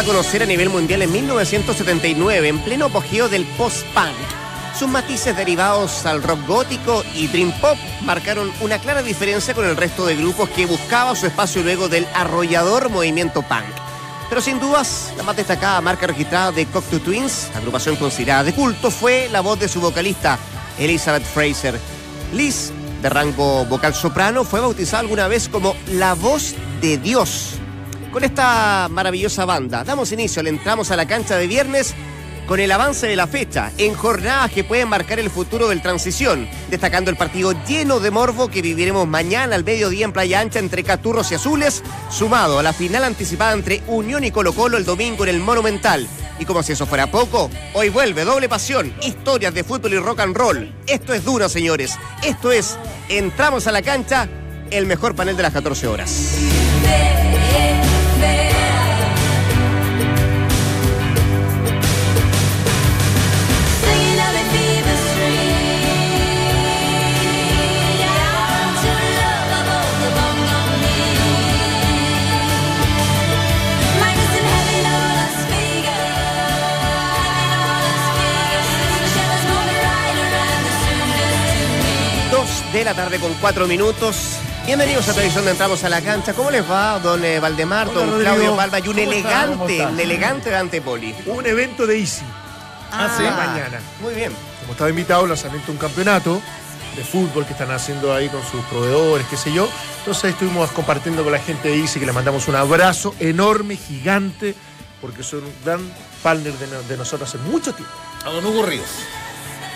a conocer a nivel mundial en 1979, en pleno apogeo del post-punk. Sus matices derivados al rock gótico y dream pop marcaron una clara diferencia con el resto de grupos que buscaba su espacio luego del arrollador movimiento punk. Pero sin dudas, la más destacada marca registrada de Cocteau Twins, agrupación considerada de culto, fue la voz de su vocalista, Elizabeth Fraser. Liz, de rango vocal soprano, fue bautizada alguna vez como la voz de Dios. Con esta maravillosa banda, damos inicio, le entramos a la cancha de viernes con el avance de la fecha, en jornadas que pueden marcar el futuro del transición, destacando el partido lleno de morbo que viviremos mañana al mediodía en Playa Ancha entre Caturros y Azules, sumado a la final anticipada entre Unión y Colo Colo el domingo en el Monumental. Y como si eso fuera poco, hoy vuelve doble pasión, historias de fútbol y rock and roll. Esto es duro, señores. Esto es Entramos a la cancha, el mejor panel de las 14 horas. De la tarde con cuatro minutos. Bienvenidos a Televisión de Entramos a la Cancha. ¿Cómo les va, don eh, Valdemar, Hola, don Rodrigo. Claudio Balba y un ¿Cómo está? ¿Cómo elegante, está? un elegante Dante Poli? Un evento de Easy. Ah, sí. mañana. Muy bien. Como estaba invitado, lanzamiento de un campeonato de fútbol que están haciendo ahí con sus proveedores, qué sé yo. Entonces estuvimos compartiendo con la gente de Easy, que le mandamos un abrazo enorme, gigante, porque son un gran partner de, no- de nosotros hace mucho tiempo. A don Hugo Ríos.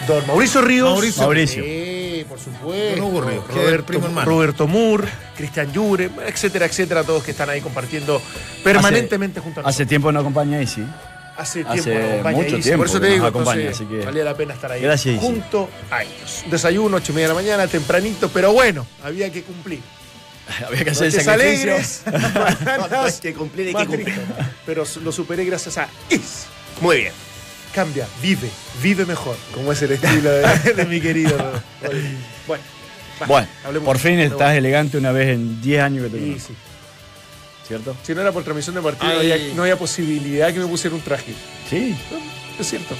Don Mauricio Ríos. Mauricio. Mauricio. Sí, por supuesto. Es el Roberto. Roberto Moore, Cristian Llure, etcétera, etcétera, todos que están ahí compartiendo permanentemente junto a nosotros. Hace tiempo no acompaña ahí, sí. Hace Hace tiempo nos acompaña mucho tiempo Por eso te que digo, acompaña, entonces, así que- valía la pena estar ahí. Gracias. Junto a ellos. Desayuno, ocho y media de la mañana, tempranito, pero bueno, había que cumplir. Había que hacer sacrificio. alegres, No, no, hay que cumplir, hay que cumplir. Pero lo superé gracias a Is. Muy bien. Cambia, vive, vive mejor, como es el estilo de, de mi querido. Bueno, va, Bueno, hablemos por fin estás elegante una vez en 10 años que te Sí, sí. ¿cierto? Si no era por transmisión de partido, no Ay. había, no había posibilidad que me pusiera un traje. Sí. Es cierto.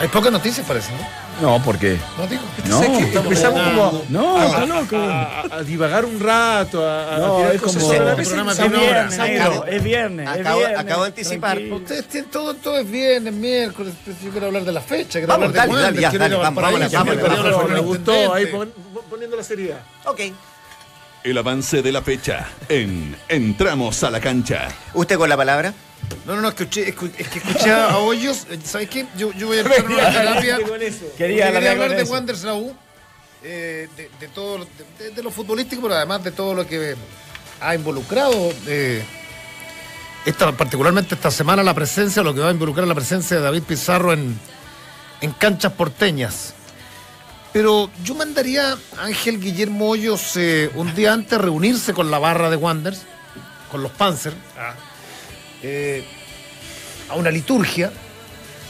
Hay pocas noticias, parece, ¿no? No, ¿por qué? No digo. No, empezamos como a, no, está loco. a, a- a divagar un rato, a, a No, tirar es cosas como- abra, hora. se abra. Acabo- es viernes, es acabo- viernes. acabo de anticipar. tranquilo. Ustedes tienen todo, todo es viernes, miércoles. pues, Yo quiero hablar de la fecha, quiero Vamos, hablar de dale, ya, dale, a vamos, a vámonos, Valparaíso, me gustó, ahí poniendo la seriedad. Ok. El avance de la fecha en Entramos a la cancha. ¿Usted con la palabra? No, no, no, escuché, escu- es que escuché a Hoyos. eh, ¿Sabes qué? Yo, yo voy a empezar una terapia. Quería hablar de. Wanderers la U, eh, de, de todo, lo- de, de lo futbolístico, pero además de todo lo que ha involucrado, eh, esta, particularmente esta semana, la presencia, lo que va a involucrar la presencia de David Pizarro en, en canchas porteñas. Pero yo mandaría a Ángel Guillermo Hoyos eh, un día antes a reunirse con la barra de Wanderers, con los Panzer, eh, a una liturgia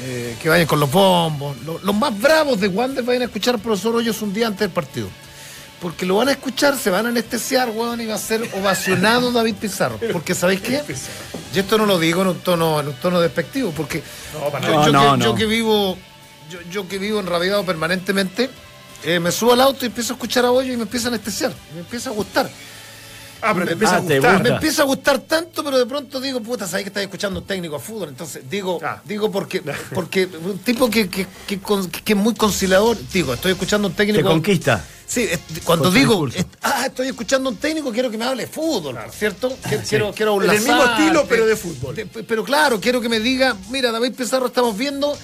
eh, que vayan con los bombos. Lo- los más bravos de Wander vayan a escuchar al profesor Hoyos un día antes del partido. Porque lo van a escuchar, se van a anestesiar, weón, y va a ser ovacionado David Pizarro. Porque, ¿sabéis qué? Y esto no lo digo en un tono, en un tono despectivo, porque No, para yo, nada. yo No, que, no, yo que vivo, yo, yo que vivo enrabiado permanentemente, eh, me subo al auto y empiezo a escuchar a Hoyos y me empieza a anestesiar. Me empieza a gustar. Ah, pero te empieza Ah, a te gustar. gusta. Me empieza a gustar tanto, pero de pronto digo, puta, sabes que estás escuchando un técnico de fútbol. Entonces digo, Ah. digo porque, porque un tipo que, que, que, es muy conciliador, digo, estoy escuchando un Te técnico. conquista. Sí, cuando digo, ah, estoy escuchando un técnico, quiero que me hable de fútbol, ¿cierto? Que- Quiero, quiero un En el mismo estilo, pero de fútbol. pero claro, quiero que me diga, mira, David Pizarro estamos viendo.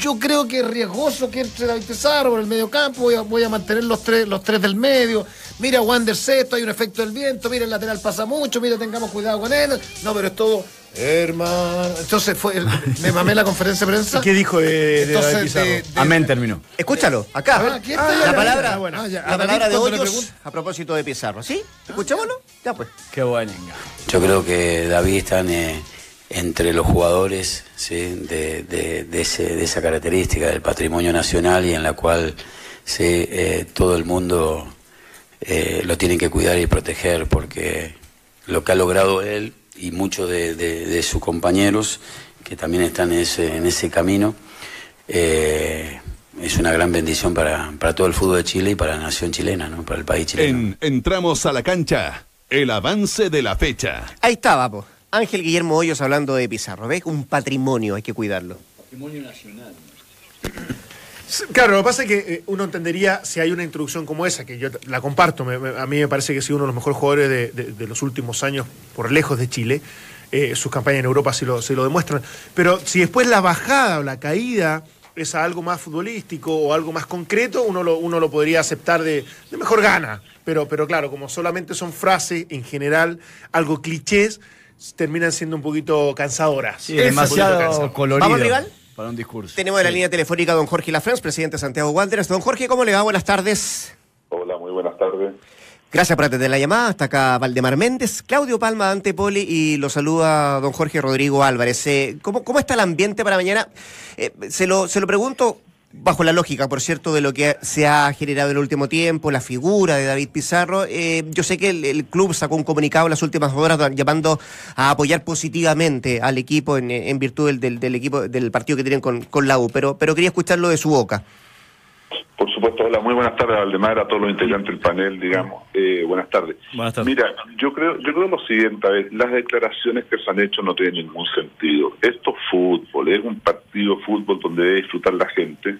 Yo creo que es riesgoso que entre David Pizarro por el medio campo, voy a, voy a mantener los tres, los tres del medio. Mira, Wander Sesto, hay un efecto del viento, mira, el lateral pasa mucho, mira, tengamos cuidado con él. No, pero es todo, hermano. Entonces fue, el- me mamé la conferencia de prensa. ¿Qué dijo de, de Entonces, David Pizarro? de- de- Amén terminó. Escúchalo, acá. Ah, aquí está, Ah, ya, la palabra, bueno. Ah, ya. la palabra de Hoyos a propósito de Pizarro. ¿Sí? ¿Escuchámoslo? Ya pues. Qué buen engaño. Yo creo que David está en, eh, entre los jugadores ¿sí? de, de- de ese- de esa característica del patrimonio nacional y en la cual ¿sí? eh, todo el mundo eh, lo tiene que cuidar y proteger porque lo que ha logrado él y muchos de, de- de sus compañeros que también están en ese, en ese camino. Eh, es una gran bendición para, para todo el fútbol de Chile y para la nación chilena, ¿no? para el país chileno. En Entramos a la cancha. El avance de la fecha. Ahí estaba, po. Ángel Guillermo Hoyos hablando de Pizarro. ¿Ves? Un patrimonio, hay que cuidarlo. Sí, Claro, lo que pasa es que eh, uno entendería si hay una introducción como esa, que yo la comparto, me- me- a mí me parece que ha sido uno de los mejores jugadores de, de- de los últimos años, por lejos de Chile. Eh, sus campañas en Europa sí lo, sí lo demuestran. Pero si después la bajada o la caída es a algo más futbolístico o algo más concreto, uno lo, uno lo podría aceptar de, de mejor gana. Pero, pero claro, como solamente son frases en general, algo clichés, terminan siendo un poquito cansadoras. Sí, Es demasiado cansado. colorido. ¿Vamos, rival? Para un discurso. Tenemos en la línea telefónica a don Jorge Lafrance, presidente de Santiago Wanderers. Don Jorge, ¿cómo le va? Buenas tardes. Hola, muy buenas tardes. Gracias por atender la llamada. Hasta acá Valdemar Méndez, Claudio Palma, Dante Poli y lo saluda don Jorge Rodrigo Álvarez. Eh, ¿cómo, ¿Cómo está el ambiente para mañana? Eh, se, lo, se lo pregunto bajo la lógica, por cierto, de lo que se ha generado en el último tiempo, la figura de David Pizarro. Eh, yo sé que el, club sacó un comunicado en las últimas horas llamando a apoyar positivamente al equipo en, virtud del, del- del equipo del partido que tienen con, con la U, pero, pero quería escucharlo de su boca. Por supuesto, hola, muy buenas tardes, Valdemar, a todos los integrantes del panel, digamos. Eh, buenas tardes. Buenas tardes. Mira, yo creo, yo creo lo siguiente, a ver, las declaraciones que se han hecho no tienen ningún sentido. Esto es fútbol, es un partido de fútbol donde debe disfrutar la gente.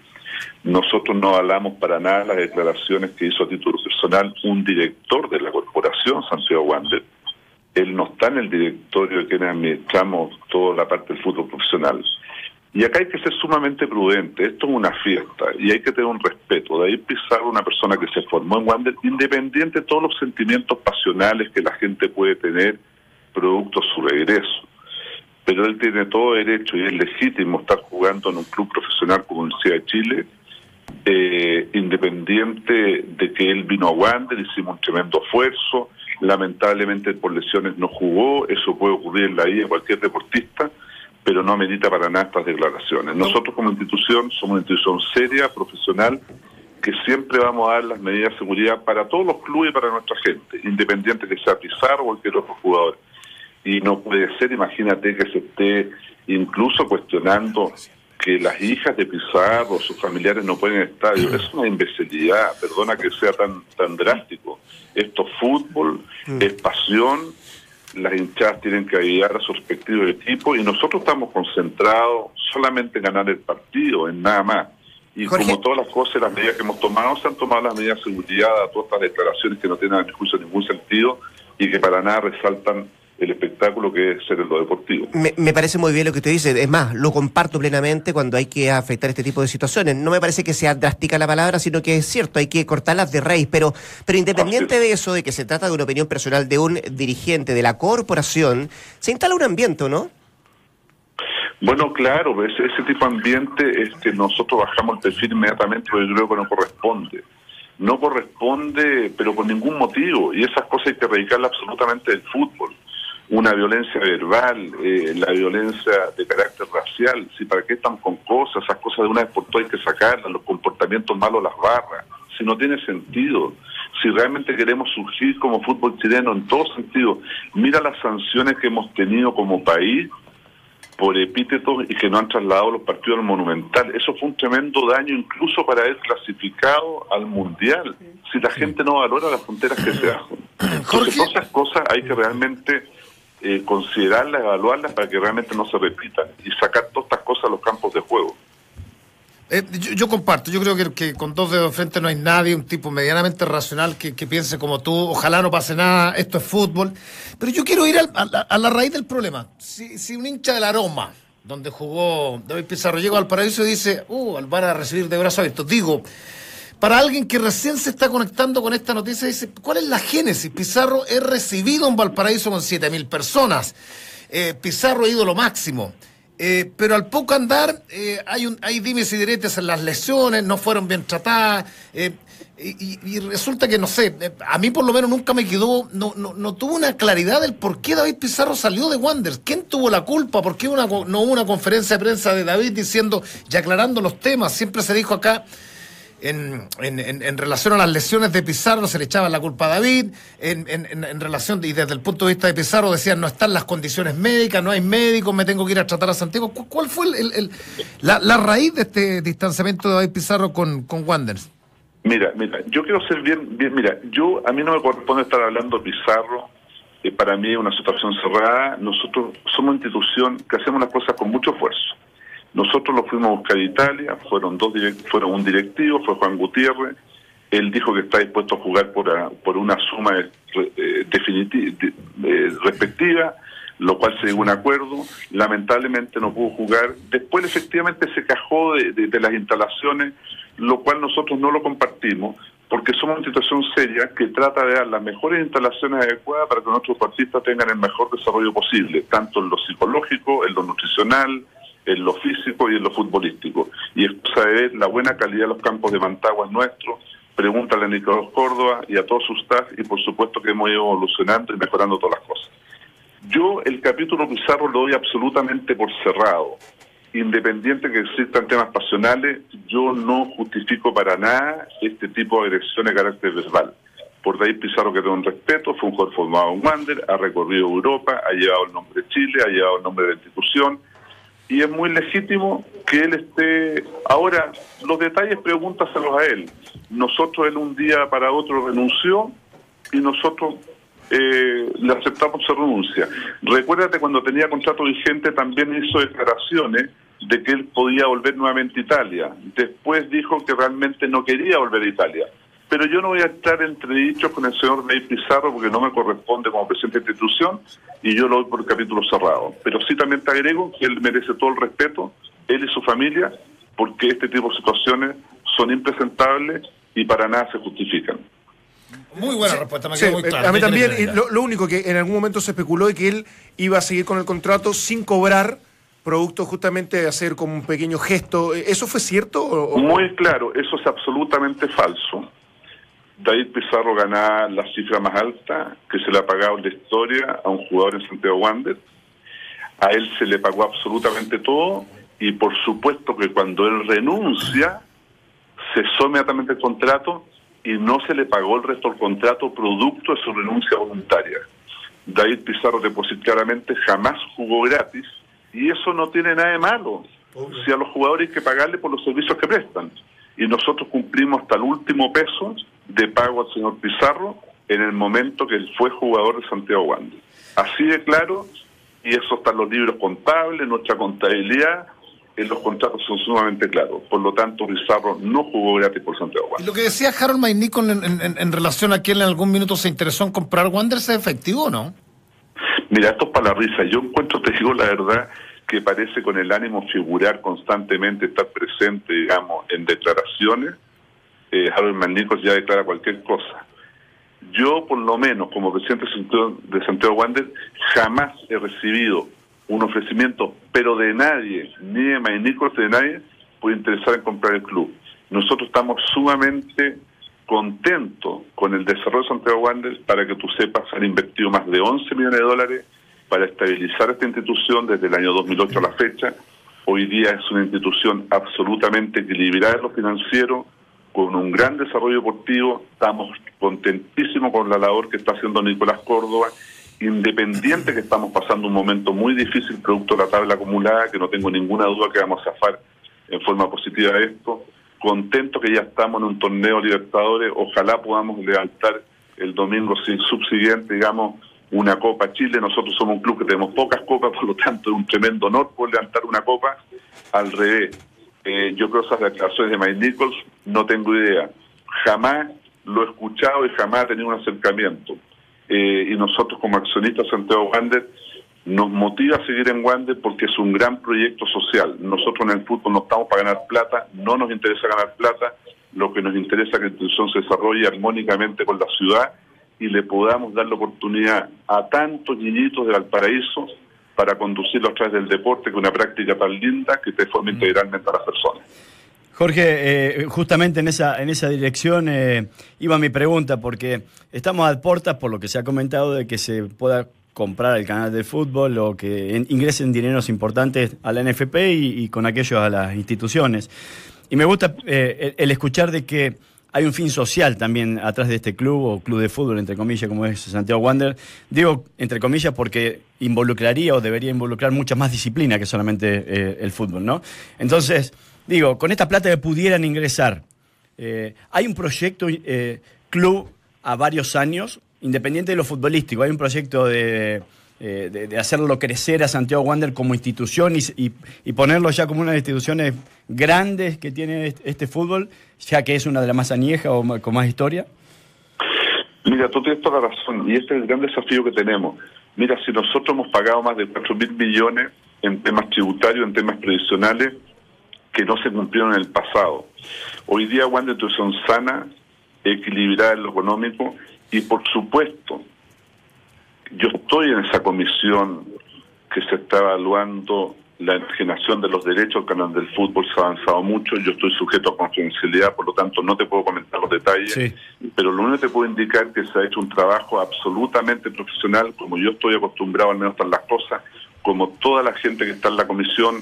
Nosotros no hablamos para nada las declaraciones que hizo a título personal un director de la corporación, Santiago Wander. Él no está en el directorio de quienes administramos toda la parte del fútbol profesional. Y acá hay que ser sumamente prudente. Esto es una fiesta y hay que tener un respeto. David Pizarro, una persona que se formó en Wander, independiente de todos los sentimientos pasionales que la gente puede tener producto de su regreso. Pero él tiene todo derecho y es legítimo estar jugando en un club profesional como Universidad de Chile, eh, independiente de que él vino a Wander, hicimos un tremendo esfuerzo, lamentablemente por lesiones no jugó, eso puede ocurrir en la vida de cualquier deportista, pero no amerita para nada estas declaraciones. Nosotros como institución somos una institución seria, profesional, que siempre vamos a dar las medidas de seguridad para todos los clubes y para nuestra gente, independiente que sea Pizarro o cualquier otro jugador. Y no puede ser, imagínate que se esté incluso cuestionando que las hijas de Pizarro o sus familiares no pueden estar. Es una imbecilidad, perdona que sea tan, tan drástico. Esto es fútbol, es pasión, las hinchadas tienen que ayudar a su respectivo equipo y nosotros estamos concentrados solamente en ganar el partido, en nada más. Y Jorge. como todas las cosas, las medidas que hemos tomado, se han tomado las medidas de seguridad a todas estas declaraciones que no tienen a mi juicio ningún sentido y que para nada resaltan el espectáculo que es ser lo deportivo. Me, me parece muy bien lo que usted dice. Es más, lo comparto plenamente cuando hay que afectar este tipo de situaciones. No me parece que sea drástica la palabra, sino que es cierto, hay que cortarlas de raíz. Pero, pero independiente Así de eso, de que se trata de una opinión personal de un dirigente de la corporación, se instala un ambiente, ¿no? Bueno, claro, ese, ese tipo de ambiente es que nosotros bajamos el perfil inmediatamente porque creo que no corresponde. No corresponde, pero por ningún motivo. Y esas cosas hay que erradicarlas absolutamente del fútbol. Una violencia verbal, eh, la violencia de carácter racial. Si para qué están con cosas, esas cosas de una vez por todas hay que sacarlas, los comportamientos malos las barras. Si no tiene sentido. Si realmente queremos surgir como fútbol chileno en todo sentido, mira las sanciones que hemos tenido como país por epítetos y que no han trasladado los partidos al Monumental. Eso fue un tremendo daño incluso para haber clasificado al Mundial. Si la gente no valora las fronteras que se hacen. Entonces, todas esas cosas hay que realmente eh, considerarlas, evaluarlas para que realmente no se repitan y sacar todas estas cosas a los campos de juego. Eh, yo, comparto, yo creo que, con dos dedos de frente no hay nadie, un tipo medianamente racional que, piense como tú, ojalá no pase nada, esto es fútbol. Pero yo quiero ir al- a, la, raíz del problema. Si, si un hincha del aroma, donde jugó David Pizarro, llega al paraíso y dice, uh, al van a recibir de brazos abiertos, digo, para alguien que recién se está conectando con esta noticia, dice, ¿cuál es la génesis? Pizarro es recibido en Valparaíso con 7.000 personas. Eh, Pizarro ha ido lo máximo. Eh, pero al poco andar eh, hay, un, hay dimes y diretes en las lesiones, no fueron bien tratadas. y, resulta que, no sé, a mí por lo menos nunca me quedó, no, no, no tuvo una claridad del por qué David Pizarro salió de Wanderers. ¿Quién tuvo la culpa? ¿Por qué una, no hubo una conferencia de prensa de David diciendo y aclarando los temas? Siempre se dijo acá, en, en- en- relación a las lesiones de Pizarro se le echaba la culpa a David, en, en- en- relación, y desde el punto de vista de Pizarro decían no están las condiciones médicas, no hay médicos, me tengo que ir a tratar a Santiago. ¿Cu- ¿Cuál fue el- el- la, la raíz de este distanciamiento de David Pizarro con, con Wanderers? Mira, mira, yo quiero ser bien, bien, mira, yo a mí no me corresponde estar hablando Pizarro, eh, para mí es una situación cerrada, nosotros somos institución que hacemos las cosas con mucho esfuerzo. Nosotros lo fuimos a buscar a Italia, fueron dos fueron un directivo, fue Juan Gutiérrez, él dijo que está dispuesto a jugar por, una suma eh, eh, respectiva, lo cual se a un acuerdo, lamentablemente no pudo jugar, después efectivamente se cajó de, las instalaciones, lo cual nosotros no lo compartimos, porque somos una institución seria que trata de dar las mejores instalaciones adecuadas para que nuestros deportistas tengan el mejor desarrollo posible, tanto en lo psicológico, en lo nutricional, en lo físico y en lo futbolístico. Y es ver la buena calidad de los campos de Mantagua es nuestro, pregúntale a Nicolás Córdoba y a todos sus staff, y por supuesto que hemos ido evolucionando y mejorando todas las cosas. Yo el capítulo Pizarro lo doy absolutamente por cerrado. Independiente que existan temas pasionales, yo no justifico para nada este tipo de agresiones de carácter verbal. Por David Pizarro que tengo un respeto, fue un jugador formado en Wander, ha recorrido Europa, ha llevado el nombre de Chile, ha llevado el nombre de la institución, y es muy legítimo que él esté... Ahora, los detalles pregúntaselos a él. Nosotros él un día para otro renunció y nosotros eh, le aceptamos su renuncia. Recuérdate cuando tenía contrato vigente también hizo declaraciones de que él podía volver nuevamente a Italia. Después dijo que realmente no quería volver a Italia. Pero yo no voy a estar entre dichos con el señor Ney Pizarro porque no me corresponde como presidente de la institución y yo lo doy por capítulo cerrado. Pero sí también te agrego que él merece todo el respeto, él y su familia, porque este tipo de situaciones son impresentables y para nada se justifican. Muy buena respuesta, me Sí, quedó muy eh, claro. a mí ¿Qué también, y lo, lo único que en algún momento se especuló de que él iba a seguir con el contrato sin cobrar, producto justamente de hacer como un pequeño gesto. ¿Eso fue cierto? o- o- Muy claro, eso es absolutamente falso. David Pizarro ganaba la cifra más alta que se le ha pagado en la historia a un jugador en Santiago Wander. A él se le pagó absolutamente todo y por supuesto que cuando él renuncia, cesó inmediatamente el contrato y no se le pagó el resto del contrato producto de su renuncia voluntaria. David Pizarro depositó claramente jamás jugó gratis y eso no tiene nada de malo. Si a los jugadores hay que pagarle por los servicios que prestan. Y nosotros cumplimos hasta el último peso de pago al señor Pizarro en el momento que él fue jugador de Santiago Wander. Así de claro, y eso está en los libros contables, nuestra contabilidad, en los contratos son sumamente claros. Por lo tanto, Pizarro no jugó gratis por Santiago Y Wander. lo que decía Harold Maynicol en, en- relación a que él en algún minuto se interesó en comprar Wanderers es efectivo, o ¿no? Mira, esto es para la risa. Yo encuentro, te digo la verdad, que parece con el ánimo figurar constantemente, estar presente, digamos, en declaraciones. Eh, Harold Manicos ya declara cualquier cosa. Yo, por lo menos, como presidente de Santiago- de Santiago Wander, jamás he recibido un ofrecimiento, pero de nadie, ni de Manicos, de nadie, por interesar en comprar el club. Nosotros estamos sumamente contentos con el desarrollo de Santiago Wander para que tú sepas, han invertido más de 11 millones de dólares para estabilizar esta institución desde el año 2008 a la fecha. Hoy día es una institución absolutamente equilibrada en lo financiero, con un gran desarrollo deportivo. Estamos contentísimos con la labor que está haciendo Nicolás Córdoba, independiente que estamos pasando un momento muy difícil producto de la tabla acumulada, que no tengo ninguna duda que vamos a zafar en forma positiva esto. Contento que ya estamos en un torneo Libertadores, ojalá podamos levantar el domingo sin- subsiguiente, digamos, una Copa Chile. Nosotros somos un club que tenemos pocas copas, por lo tanto es un tremendo honor poder levantar una copa. Al revés, eh, yo creo esas declaraciones de Mike Nichols, no tengo idea. Jamás lo he escuchado y jamás he tenido un acercamiento. Eh, y nosotros como accionistas Santiago Wander nos motiva a seguir en Wander porque es un gran proyecto social. Nosotros en el fútbol no estamos para ganar plata, no nos interesa ganar plata, lo que nos interesa es que la institución se desarrolle armónicamente con la ciudad y le podamos dar la oportunidad a tantos niñitos de Valparaíso para conducirlos a través del deporte, que es una práctica tan linda que te forma integralmente a las personas. Jorge, eh, justamente en esa, en esa dirección eh, iba mi pregunta, porque estamos a puertas, por lo que se ha comentado, de que se pueda comprar el canal de fútbol o que en- ingresen dineros importantes a la NFP y, y con aquellos a las instituciones. y me gusta eh, el, el escuchar de que hay un fin social también atrás de este club o club de fútbol, entre comillas, como es Santiago Wander. Digo, entre comillas, porque involucraría o debería involucrar mucha más disciplina que solamente eh, el fútbol, ¿no? Entonces, digo, con esta plata que pudieran ingresar, eh, hay un proyecto eh, club a varios años, independiente de lo futbolístico, hay un proyecto de eh, de, de hacerlo crecer a Santiago Wander como institución y, y- y ponerlo ya como una de las instituciones grandes que tiene este, este fútbol, ya que es una de las más añejas o con más historia? Mira, tú tienes toda la razón y este es el gran desafío que tenemos. Mira, si nosotros hemos pagado más de 4 mil millones en temas tributarios, en temas previsionales, que no se cumplieron en el pasado. Hoy día Wander es una sana, equilibrada en lo económico y por supuesto, yo estoy en esa comisión que se está evaluando la enajenación de los derechos al canal del fútbol, se ha avanzado mucho, yo estoy sujeto a confidencialidad, por lo tanto no te puedo comentar los detalles, Sí. pero lo único que te puedo indicar es que se ha hecho un trabajo absolutamente profesional, como yo estoy acostumbrado al menos a las cosas, como toda la gente que está en la comisión,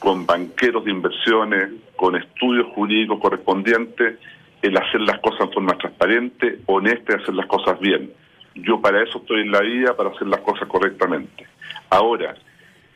con banqueros de inversiones, con estudios jurídicos correspondientes, el hacer las cosas en forma transparente, honesta y hacer las cosas bien. Yo para eso estoy en la vida, para hacer las cosas correctamente. Ahora,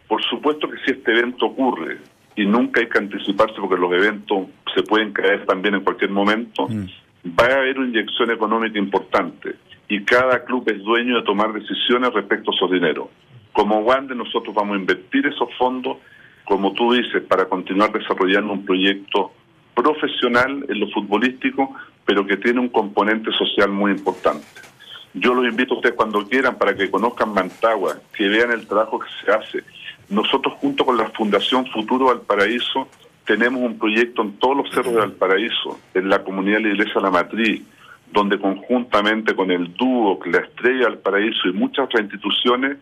por supuesto que si este evento ocurre, y nunca hay que anticiparse porque los eventos se pueden caer también en cualquier momento, va a haber una inyección económica importante y cada club es dueño de tomar decisiones respecto a esos dineros. Como Wander nosotros vamos a invertir esos fondos, como tú dices, para continuar desarrollando un proyecto profesional en lo futbolístico, pero que tiene un componente social muy importante. Yo los invito a ustedes cuando quieran para que conozcan Mantagua, que vean el trabajo que se hace. Nosotros junto con la Fundación Futuro Valparaíso tenemos un proyecto en todos los cerros de Valparaíso, en la comunidad de la Iglesia la Matriz, donde conjuntamente con el dúo, la Estrella Valparaíso y muchas otras instituciones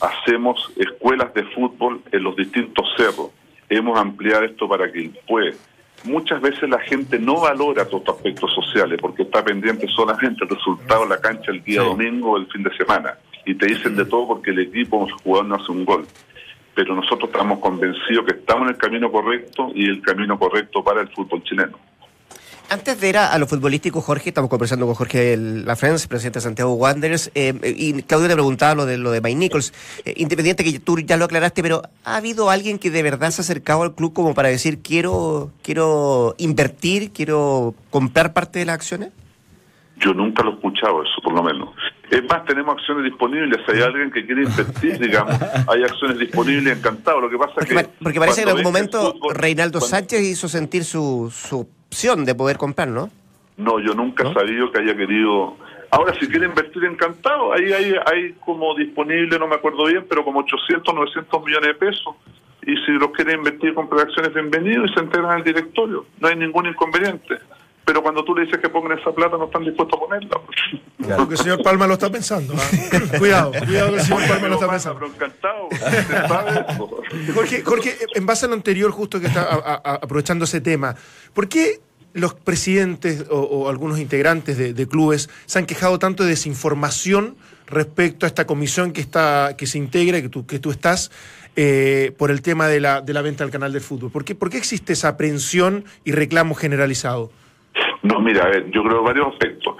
hacemos escuelas de fútbol en los distintos cerros. Hemos ampliado esto para que pues muchas veces la gente no valora todos estos aspectos sociales porque está pendiente solamente el resultado de la cancha el día domingo o el fin de semana. Y te dicen de todo porque el equipo el jugador no hace un gol. Pero nosotros estamos convencidos que estamos en el camino correcto y el camino correcto para el fútbol chileno. Antes de ir a, lo futbolístico, Jorge, estamos conversando con Jorge Lafrance, presidente de Santiago Wanderers, eh, y Claudio te preguntaba lo de lo de Mike Nichols. Eh, independiente que tú ya lo aclaraste, pero ¿ha habido alguien que de verdad se ha acercado al club como para decir quiero, quiero invertir, quiero comprar parte de las acciones? Yo nunca lo he escuchado eso, por lo menos. Es más, tenemos acciones disponibles. Si hay alguien que quiere invertir, digamos, hay acciones disponibles, encantado. Lo que pasa Porque, que. pa- porque parece que en algún momento fútbol- Reinaldo cuando- Sánchez hizo sentir su, su opción de poder comprar, ¿no? No, yo nunca he sabido que haya querido. Ahora, si quiere invertir, encantado. Ahí hay, hay como disponible, no me acuerdo bien, pero como 800, 900 millones de pesos. Y si los quiere invertir y comprar acciones, bienvenido y se integran al directorio. No hay ningún inconveniente. Pero cuando tú le dices que pongan esa plata, no están dispuestos a ponerla. Creo que el señor Palma lo está pensando. ¿ah? cuidado, cuidado que el señor Palma lo está pensando. Pero encantado. Jorge, Jorge, en base a lo anterior, justo que está a- a- aprovechando ese tema, ¿por qué los presidentes o, o algunos integrantes de, de clubes se han quejado tanto de desinformación respecto a esta comisión que está que se integra, que tú, que tú estás, eh, por el tema de la, de la venta del canal del fútbol? ¿Por qué, ¿Por qué existe esa aprehensión y reclamo generalizado? No, mira, a ver, yo creo varios aspectos.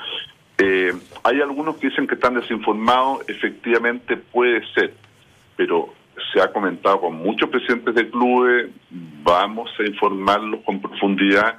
Eh, hay algunos que dicen que están desinformados, efectivamente puede ser, pero se ha comentado con muchos presidentes de clubes, vamos a informarlos con profundidad,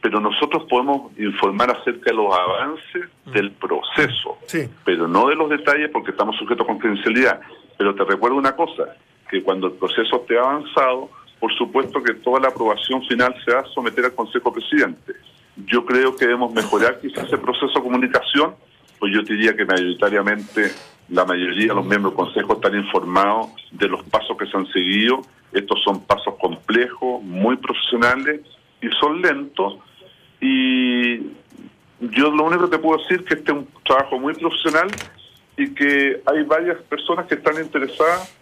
pero nosotros podemos informar acerca de los avances del proceso, Sí. pero no de los detalles porque estamos sujetos a confidencialidad. Pero te recuerdo una cosa, que cuando el proceso esté avanzado, por supuesto que toda la aprobación final se va a someter al Consejo Presidente. Yo creo que debemos mejorar quizás ese proceso de comunicación, pues yo diría que mayoritariamente la mayoría de los miembros del Consejo están informados de los pasos que se han seguido. Estos son pasos complejos, muy profesionales y son lentos. Y yo lo único que te puedo decir es que este es un trabajo muy profesional y que hay varias personas que están interesadas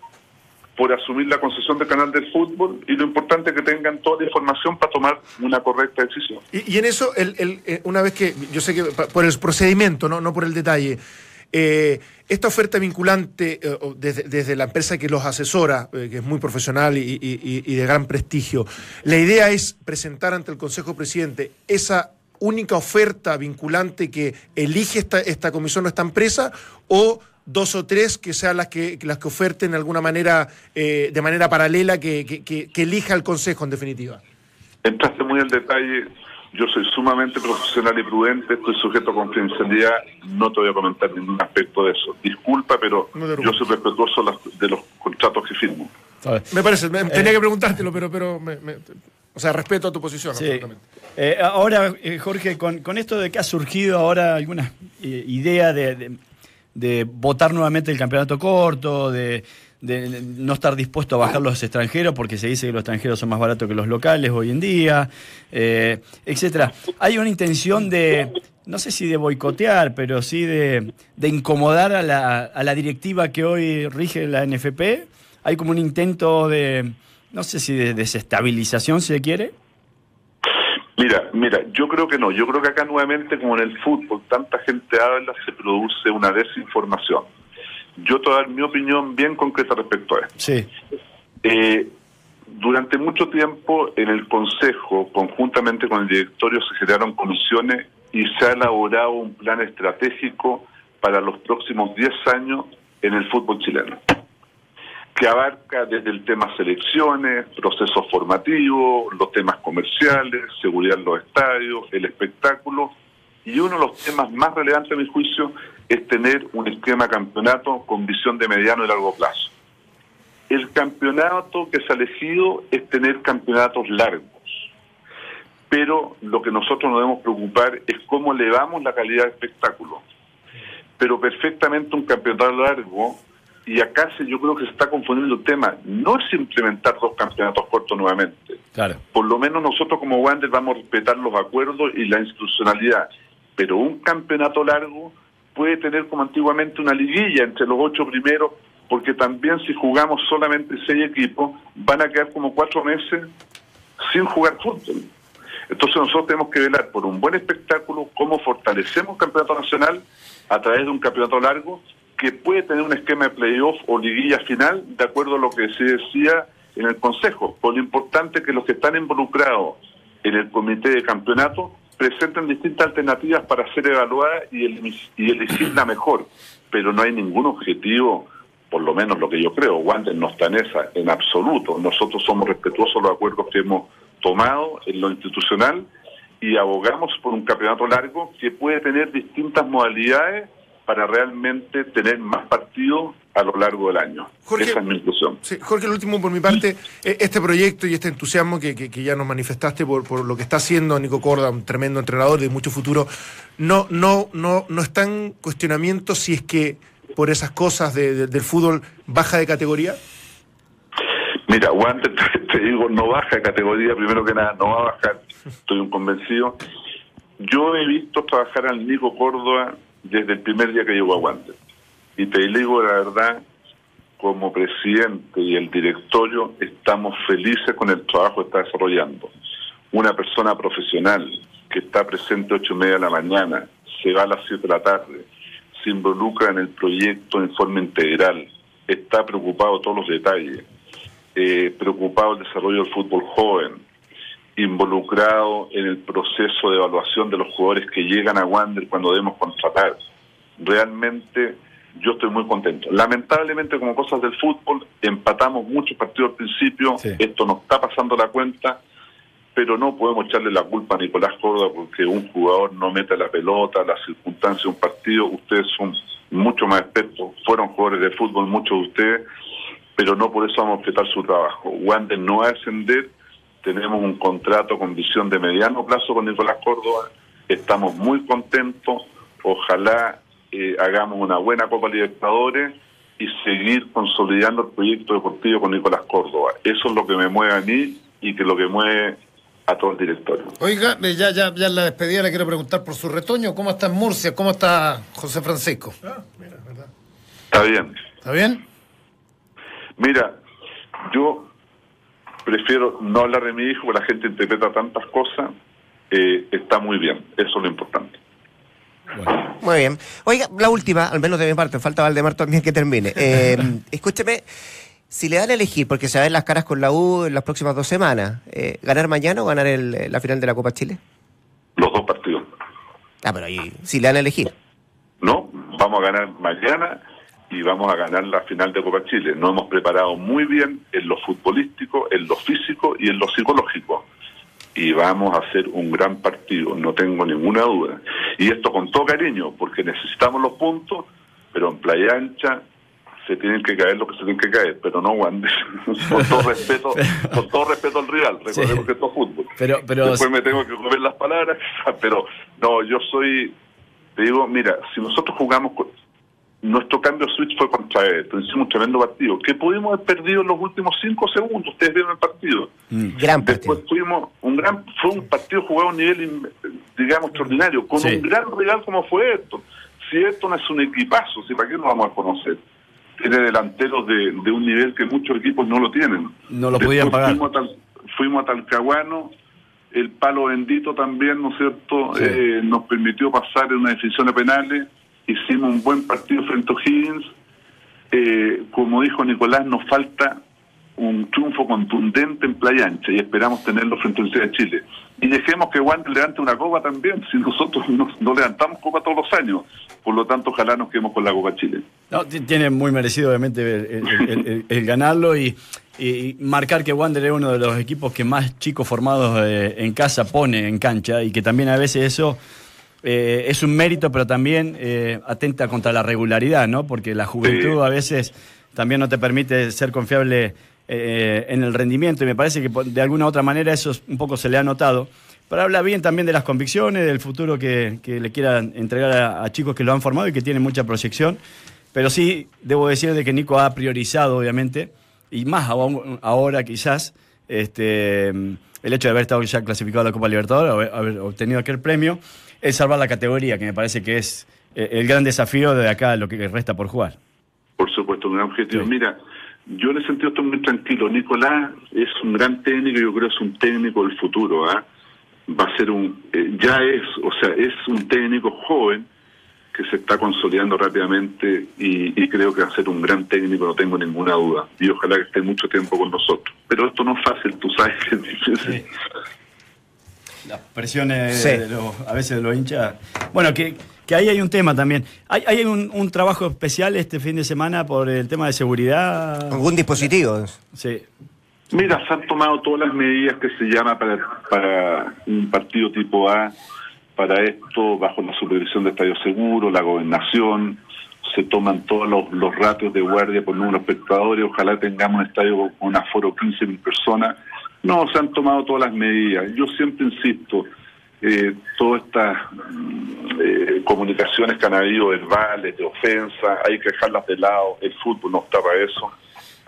por asumir la concesión del canal del fútbol y lo importante es que tengan toda la información para tomar una correcta decisión. Y, en eso, el, eh, una vez que, yo sé que por el procedimiento, no, no por el detalle, Eh, esta oferta vinculante eh, desde, desde la empresa que los asesora, que es muy profesional y, y- y de gran prestigio, la idea es presentar ante el Consejo Presidente esa única oferta vinculante que elige esta, esta comisión o esta empresa o dos o tres que sean las que, las que oferten de alguna manera, eh, de manera paralela, que, que- que- que elija el Consejo en definitiva. Entraste muy al detalle. Yo soy sumamente profesional y prudente, estoy sujeto a confidencialidad, no te voy a comentar ningún aspecto de eso. Disculpa, pero No yo soy respetuoso de los contratos que firmo. Me parece, me- tenía que preguntártelo, pero, pero me- me- o sea, respeto a tu posición. Sí. absolutamente. Eh, ahora, eh, Jorge, con, con esto de que ha surgido ahora alguna eh, idea de, de- de votar nuevamente el campeonato corto, de, de no estar dispuesto a bajar los extranjeros, porque se dice que los extranjeros son más baratos que los locales hoy en día, eh, etcétera. Hay una intención de, no sé si de boicotear, pero sí de, de incomodar a la, a la directiva que hoy rige la NFP. Hay como un intento de, no sé si de desestabilización, si se quiere. Mira, mira, yo creo que no. Yo creo que acá nuevamente, como en el fútbol, tanta gente habla, se produce una desinformación. Yo te voy a dar mi opinión bien concreta respecto a esto. Sí. Eh, durante mucho tiempo en el Consejo, conjuntamente con el directorio, se generaron comisiones y se ha elaborado un plan estratégico para los próximos 10 años en el fútbol chileno, que abarca desde el tema selecciones, procesos formativos, los temas comerciales, seguridad en los estadios, el espectáculo, y uno de los temas más relevantes, a mi juicio, es tener un esquema campeonato con visión de mediano y largo plazo. El campeonato que se ha elegido es tener campeonatos largos. Pero lo que nosotros nos debemos preocupar es cómo elevamos la calidad de espectáculo. Pero perfectamente un campeonato largo, y acá se, yo creo que se está confundiendo el tema, no es implementar dos campeonatos cortos nuevamente Claro. por lo menos nosotros como Wander vamos a respetar los acuerdos y la institucionalidad. Pero un campeonato largo puede tener como antiguamente una liguilla entre los ocho primeros, porque también si jugamos solamente seis equipos, van a quedar como cuatro meses sin jugar fútbol. Entonces nosotros tenemos que velar por un buen espectáculo, cómo fortalecemos el campeonato nacional a través de un campeonato largo que puede tener un esquema de playoff o liguilla final, de acuerdo a lo que se decía en el Consejo. Por lo importante que los que están involucrados en el comité de campeonato presenten distintas alternativas para ser evaluadas y, el- elegir la mejor. Pero no hay ningún objetivo, por lo menos lo que yo creo, Wander no está en esa, en absoluto. Nosotros somos respetuosos de los acuerdos que hemos tomado en lo institucional y abogamos por un campeonato largo que puede tener distintas modalidades para realmente tener más partidos a lo largo del año. Jorge- Esa es mi inclusión. Sí, Jorge, el último por mi parte, eh, este proyecto y este entusiasmo que, que- que ya nos manifestaste por, por lo que está haciendo Nico Corda, un tremendo entrenador de mucho futuro, no, no, no, no está en cuestionamiento si es que por esas cosas de- de- del fútbol baja de categoría. Mira, Wander, te, te digo, no baja de categoría, primero que nada, no va a bajar, estoy un convencido. Yo he visto trabajar al Nico Córdoba desde el primer día que llegó a Wander. Y te digo la verdad, como presidente y el directorio, estamos felices con el trabajo que está desarrollando. Una persona profesional que está presente ocho y media de la mañana, se va a las siete de la tarde, se involucra en el proyecto en forma integral, está preocupado todos los detalles, eh, preocupado del desarrollo del fútbol joven, involucrado en el proceso de evaluación de los jugadores que llegan a Wander cuando debemos contratar. Realmente yo estoy muy contento. Lamentablemente, como cosas del fútbol, empatamos muchos partidos al principio, Sí. esto nos está pasando la cuenta, pero no podemos echarle la culpa a Nicolás Córdoba porque un jugador no mete la pelota, las circunstancias de un partido, ustedes son mucho más expertos, fueron jugadores de fútbol muchos de ustedes, pero no por eso vamos a respetar su trabajo. Wander no va a ascender, tenemos un contrato con visión de mediano plazo con Nicolás Córdoba, estamos muy contentos, ojalá eh, hagamos una buena Copa Libertadores y seguir consolidando el proyecto deportivo con Nicolás Córdoba. Eso es lo que me mueve a mí y que lo que mueve a todo el directorio. Oiga, eh, ya, ya, ya en la despedida le quiero preguntar por su retoño. ¿Cómo está en Murcia? ¿Cómo está José Francisco? Está bien. ¿Está bien? Mira, yo prefiero no hablar de mi hijo, porque la gente interpreta tantas cosas. Eh, está muy bien, eso es lo importante. Muy bien. Oiga, la última, al menos de mi parte, falta Valdemar también que termine. Eh, escúcheme, si le dan a elegir, porque se ven las caras con la U en las próximas dos semanas, eh, ¿ganar mañana o ganar el- la final de la Copa Chile? Los dos partidos. Ah, pero ahí, si le dan a elegir. No, vamos a ganar mañana y vamos a ganar la final de Copa Chile. Nos hemos preparado muy bien en lo futbolístico, en lo físico y en lo psicológico. Y vamos a hacer un gran partido, no tengo ninguna duda. Y esto con todo cariño, porque necesitamos los puntos, pero en Playa Ancha se tienen que caer lo que se tienen que caer, pero no Wander. con todo respeto, con todo respeto al rival, recordemos Sí. que esto es fútbol. Pero, pero Después me tengo que comer las palabras, pero no, yo soy, te digo, mira, si nosotros jugamos, con- nuestro cambio switch fue contra esto, hicimos un tremendo partido, que pudimos haber perdido en los últimos cinco segundos, ustedes vieron el partido. Gran partido. Después fuimos, un gran, fue un partido jugado a un nivel, digamos, extraordinario, con Sí. un gran rival como fue esto. Si esto no es un equipazo, si para qué nos vamos a conocer. Tiene delanteros de, de un nivel que muchos equipos no lo tienen. No lo podían pagar. Fuimos a, Tal- fuimos a Talcahuano, el palo bendito también, ¿no es cierto? Sí. Eh, nos permitió pasar en una decisión de penales, hicimos un buen partido frente a O'Higgins. Eh, como dijo Nicolás, nos falta un triunfo contundente en Playa Ancha y esperamos tenerlo frente a la Universidad de Chile. Y dejemos que Wander levante una copa también, si nosotros no, levantamos copa todos los años. Por lo tanto, ojalá nos quedemos con la Copa Chile. No, ti- tiene muy merecido, obviamente, el- el ganarlo y, y marcar que Wander es uno de los equipos que más chicos formados eh, en casa pone en cancha y que también a veces eso eh, es un mérito, pero también eh, atenta contra la regularidad, ¿no? Porque la juventud Sí. a veces también no te permite ser confiable eh, en el rendimiento y me parece que de alguna u otra manera eso es- un poco se le ha notado. Pero habla bien también de las convicciones, del futuro que, que le quieran entregar a, a chicos que lo han formado y que tienen mucha proyección. Pero sí, debo decir de que Nico ha priorizado, obviamente, y más aún ahora quizás, este, el hecho de haber estado ya clasificado a la Copa Libertadores, haber, haber obtenido aquel premio, es salvar la categoría, que me parece que es eh, el gran desafío de acá, lo que resta por jugar. Por supuesto, un gran objetivo. Sí. Mira, yo en ese sentido estoy muy tranquilo. Nicolás es un gran técnico, yo creo que es un técnico del futuro. ¿ah? Va a ser un, eh, ya es, o sea, es un técnico joven que se está consolidando rápidamente y, y creo que va a ser un gran técnico, no tengo ninguna duda. Y ojalá que esté mucho tiempo con nosotros. Pero esto no es fácil, tú sabes que es difícil. Las presiones Sí. de los- a veces de los hinchas. Bueno, que, que ahí hay un tema también. Hay, hay un, un trabajo especial este fin de semana por el tema de seguridad. ¿Algún dispositivo? Sí. Mira, se han tomado todas las medidas que se llama para, para un partido tipo A, para esto bajo la supervisión de Estadio Seguro, la gobernación, se toman todos los, los ratios de guardia por número de espectadores, ojalá tengamos un estadio con un aforo 15.000 personas. No, se han tomado todas las medidas. Yo siempre insisto, eh, todas estas mm, eh, comunicaciones que han habido verbales, de ofensa, hay que dejarlas de lado, el fútbol no está para eso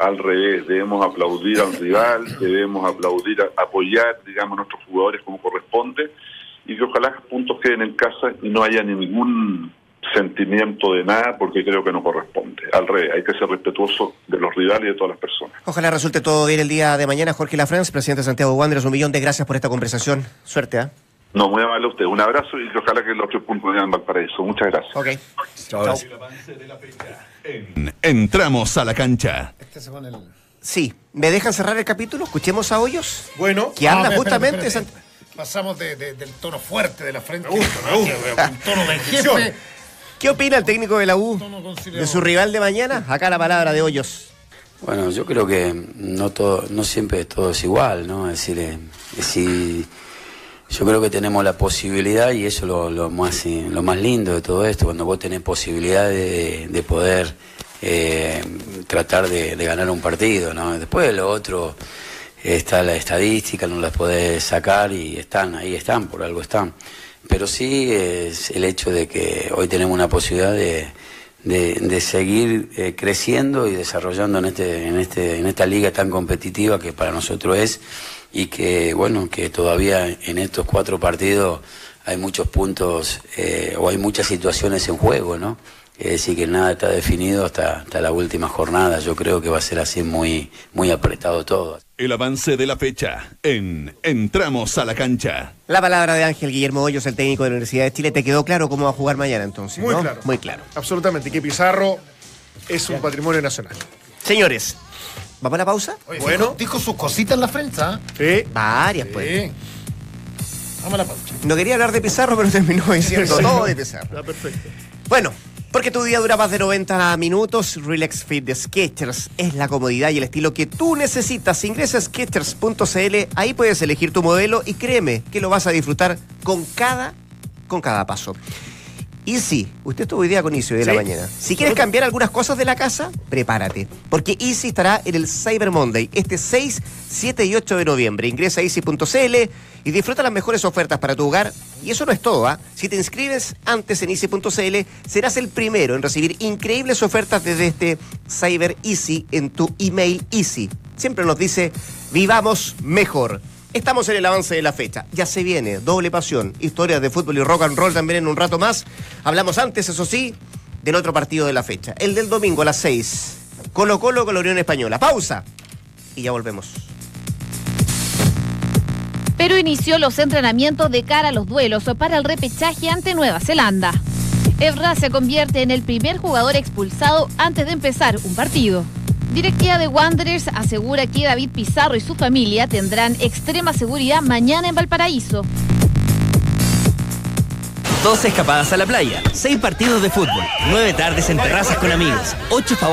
al revés, debemos aplaudir al rival, debemos aplaudir, apoyar, digamos, a nuestros jugadores como corresponde, y que ojalá los puntos queden en casa y no haya ningún sentimiento de nada, porque creo que no corresponde. Al revés, hay que ser respetuoso de los rivales y de todas las personas. Ojalá resulte todo bien el día de mañana. Jorge Lafrance, presidente de Santiago Wanderers, un millón de gracias por esta conversación. Suerte, ¿ah? No, muy amable a usted. Un abrazo y ojalá que los tres puntos vayan en Valparaíso. Muchas gracias. Ok. Chao. En Entramos a la cancha. Este se pone el... Sí. ¿Me dejan cerrar el capítulo? Escuchemos a Hoyos. Bueno, Que habla espérate, justamente... Pasamos de- de- del tono fuerte de la frente. Me gusta, me gusta. Un tono de jefe. ¿Qué opina el técnico de la U de su rival de mañana? Acá la palabra de Hoyos. Bueno, yo creo que no todo, no siempre todo es igual, ¿no? Es decir, eh, decir, yo creo que tenemos la posibilidad y eso es lo, lo más eh, lo más lindo de todo esto, cuando vos tenés posibilidad de, de poder eh, tratar de, de ganar un partido, ¿no? Después lo otro está la estadística, no las podés sacar y están, ahí están, por algo están. Pero sí es el hecho de que hoy tenemos una posibilidad de, de, de seguir eh, creciendo y desarrollando en este, en este, en esta liga tan competitiva que para nosotros es y que bueno que todavía en estos cuatro partidos hay muchos puntos eh, o hay muchas situaciones en juego, ¿no? Es decir, que nada está definido hasta, hasta la última jornada. Yo creo que va a ser así muy, muy apretado todo. El avance de la fecha en Entramos a la cancha. La palabra de Ángel Guillermo Hoyos, el técnico de la Universidad de Chile. ¿Te quedó claro cómo va a jugar mañana entonces? Muy no? claro. Muy claro. Absolutamente, que Pizarro es un patrimonio nacional. Señores, ¿vamos a la pausa? Oye, Bueno. dijo, dijo sus cositas en la frente, ¿ah? Sí. Varias, pues. Sí. Vamos a la pausa. No quería hablar de Pizarro, pero terminó diciendo todo de Pizarro. Está perfecto. Bueno, porque tu día dura más de 90 minutos, Relax Fit de Skechers es la comodidad y el estilo que tú necesitas. Ingresa a Skechers.cl, ahí puedes elegir tu modelo y créeme que lo vas a disfrutar con cada, con cada paso. Y sí, usted estuvo hoy día con Easy hoy de la mañana. Si quieres cambiar algunas cosas de la casa, prepárate. Porque Easy estará en el Cyber Monday este 6, 7 y 8 de noviembre. Ingresa a easy.cl y disfruta las mejores ofertas para tu hogar. Y eso no es todo, ¿ah? Si te inscribes antes en easy.cl, serás el primero en recibir increíbles ofertas desde este Cyber Easy en tu email Easy. Siempre nos dice, vivamos mejor. Estamos en el avance de la fecha. Ya se viene, doble pasión, historias de fútbol y rock and roll también en un rato más. Hablamos antes, eso sí, del otro partido de la fecha, el del domingo a las 6. Colo Colo con la Unión Española. Pausa. Y ya volvemos. pero inició los entrenamientos de cara a los duelos para el repechaje ante Nueva Zelanda. Evra se convierte en el primer jugador expulsado antes de empezar un partido. Directiva de Wanderers asegura que David Pizarro y su familia tendrán extrema seguridad mañana en Valparaíso. 12 escapadas a la playa, 6 partidos de fútbol, 9 tardes en terrazas con amigos, 8 favores.